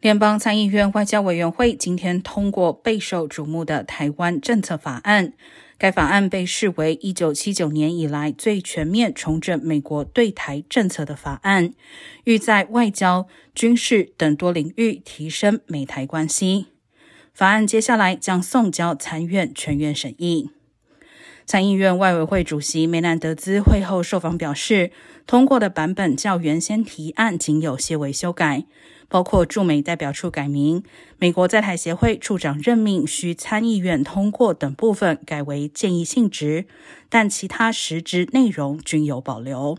联邦参议院外交委员会今天通过备受瞩目的台湾政策法案。该法案被视为一九七九年以来最全面重整美国对台政策的法案，欲在外交、军事等多领域提升美台关系。法案接下来将送交参院全院审议。参议院外委会主席梅南德兹会后受访表示，通过的版本较原先提案仅有些微修改，包括驻美代表处改名、美国在台协会处长任命需参议院通过等部分改为建议性质，但其他实质内容均有保留。